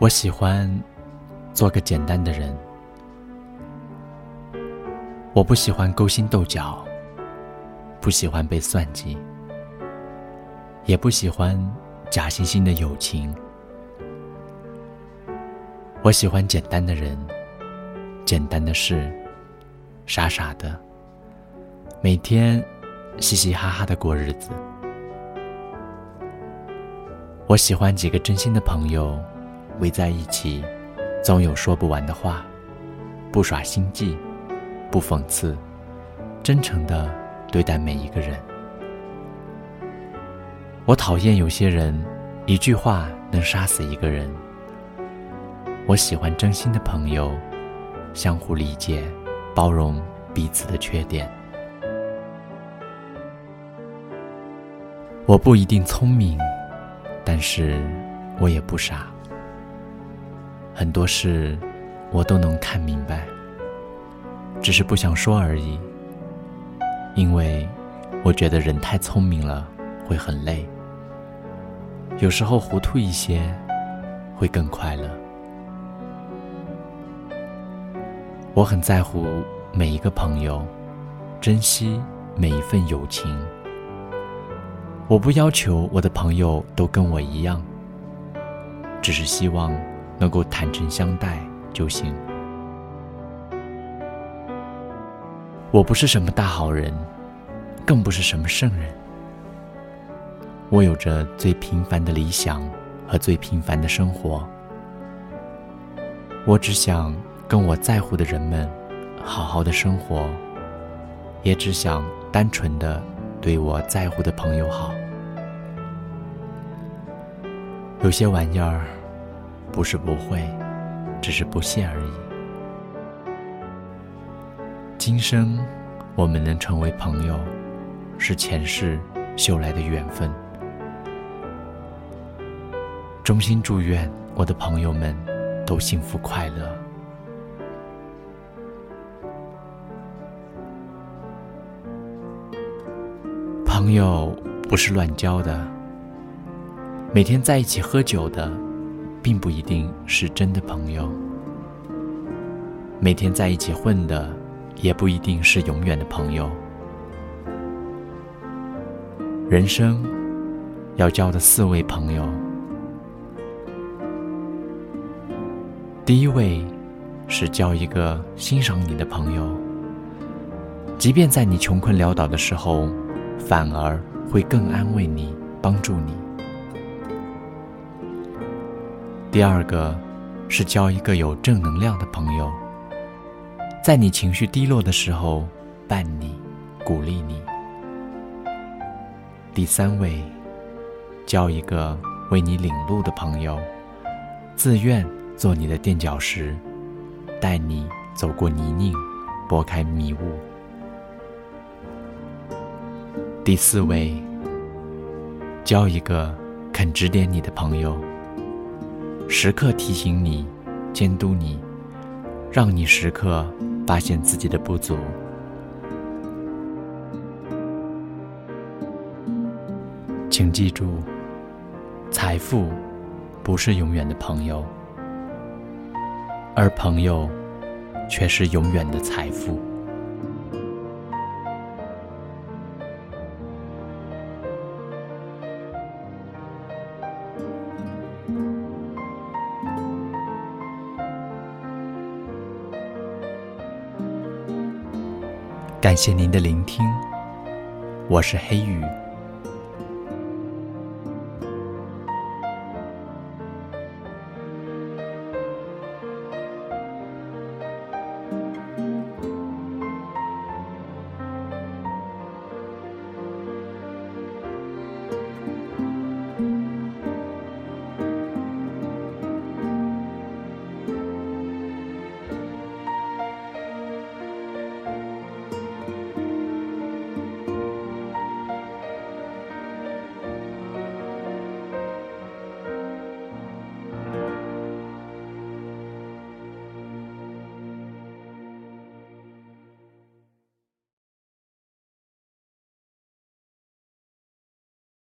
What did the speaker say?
我喜欢做个简单的人，我不喜欢勾心斗角，不喜欢被算计，也不喜欢假惺惺的友情。我喜欢简单的人，简单的事，傻傻的，每天嘻嘻哈哈的过日子。我喜欢几个真心的朋友。围在一起，总有说不完的话，不耍心计，不讽刺，真诚的对待每一个人。我讨厌有些人，一句话能杀死一个人。我喜欢真心的朋友，相互理解，包容彼此的缺点。我不一定聪明，但是我也不傻。很多事，我都能看明白，只是不想说而已。因为我觉得人太聪明了会很累，有时候糊涂一些会更快乐。我很在乎每一个朋友，珍惜每一份友情。我不要求我的朋友都跟我一样，只是希望。能够坦诚相待就行。我不是什么大好人，更不是什么圣人。我有着最平凡的理想和最平凡的生活。我只想跟我在乎的人们好好的生活，也只想单纯的对我在乎的朋友好。有些玩意儿。不是不会，只是不屑而已。今生我们能成为朋友，是前世修来的缘分。衷心祝愿我的朋友们都幸福快乐。朋友不是乱交的，每天在一起喝酒的。并不一定是真的朋友，每天在一起混的，也不一定是永远的朋友。人生要交的四位朋友，第一位是交一个欣赏你的朋友，即便在你穷困潦倒的时候，反而会更安慰你，帮助你。第二个是交一个有正能量的朋友，在你情绪低落的时候伴你、鼓励你。第三位，交一个为你领路的朋友，自愿做你的垫脚石，带你走过泥泞，拨开迷雾。第四位，交一个肯指点你的朋友。时刻提醒你、监督你，让你时刻发现自己的不足。请记住，财富不是永远的朋友，而朋友却是永远的财富。感谢您的聆听，我是黑雨。